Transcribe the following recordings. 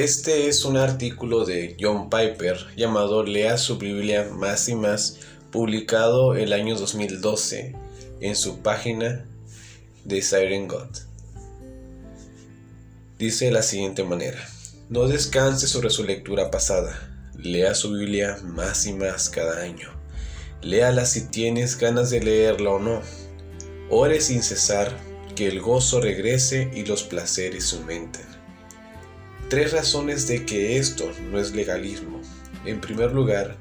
Este es un artículo de John Piper llamado Lea su Biblia más y más, publicado el año 2012 en su página de Siren God. Dice de la siguiente manera: No descanse sobre su lectura pasada, lea su Biblia más y más cada año. Léala si tienes ganas de leerla o no. Ore sin cesar, que el gozo regrese y los placeres aumenten. Tres razones de que esto no es legalismo. En primer lugar,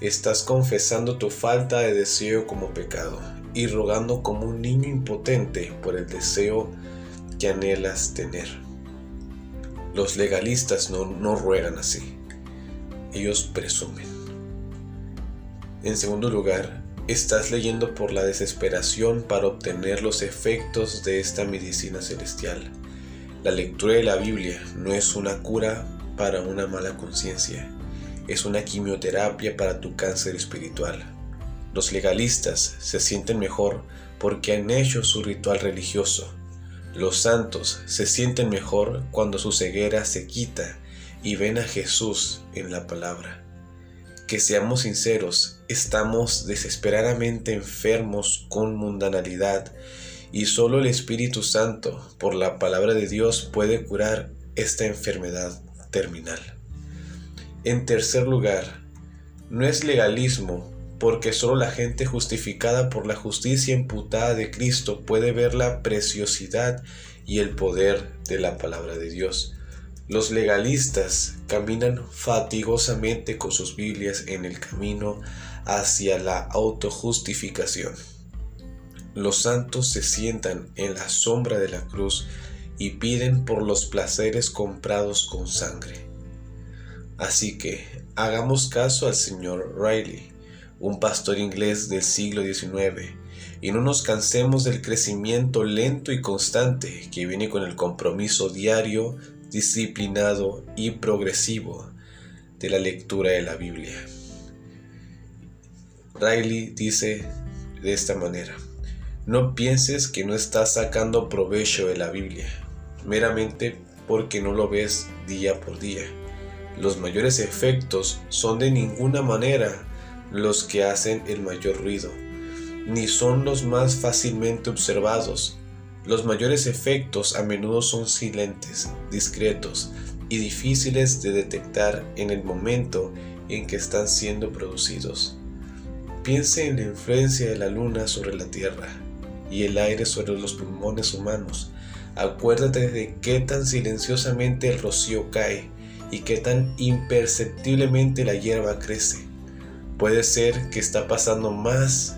estás confesando tu falta de deseo como pecado y rogando como un niño impotente por el deseo que anhelas tener. Los legalistas no, no ruegan así, ellos presumen. En segundo lugar, estás leyendo por la desesperación para obtener los efectos de esta medicina celestial la lectura de la Biblia no es una cura para una mala conciencia, es una quimioterapia para tu cáncer espiritual. Los legalistas se sienten mejor porque han hecho su ritual religioso. Los santos se sienten mejor cuando su ceguera se quita y ven a Jesús en la palabra. Que seamos sinceros, estamos desesperadamente enfermos con mundanalidad y solo el Espíritu Santo, por la palabra de Dios, puede curar esta enfermedad terminal. En tercer lugar, no es legalismo porque solo la gente justificada por la justicia imputada de Cristo puede ver la preciosidad y el poder de la palabra de Dios. Los legalistas caminan fatigosamente con sus Biblias en el camino hacia la autojustificación. Los santos se sientan en la sombra de la cruz y piden por los placeres comprados con sangre. Así que hagamos caso al señor Riley, un pastor inglés del siglo XIX, y no nos cansemos del crecimiento lento y constante que viene con el compromiso diario, disciplinado y progresivo de la lectura de la Biblia. Riley dice de esta manera, no pienses que no estás sacando provecho de la Biblia, meramente porque no lo ves día por día. Los mayores efectos son de ninguna manera los que hacen el mayor ruido, ni son los más fácilmente observados. Los mayores efectos a menudo son silentes, discretos y difíciles de detectar en el momento en que están siendo producidos. Piense en la influencia de la luna sobre la Tierra y el aire sobre los pulmones humanos. Acuérdate de qué tan silenciosamente el rocío cae y qué tan imperceptiblemente la hierba crece. Puede ser que está pasando más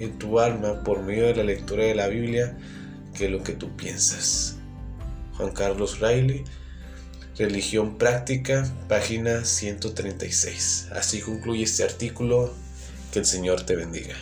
en tu alma por medio de la lectura de la Biblia que lo que tú piensas. Juan Carlos Riley, Religión Práctica, página 136. Así concluye este artículo. Que el Señor te bendiga.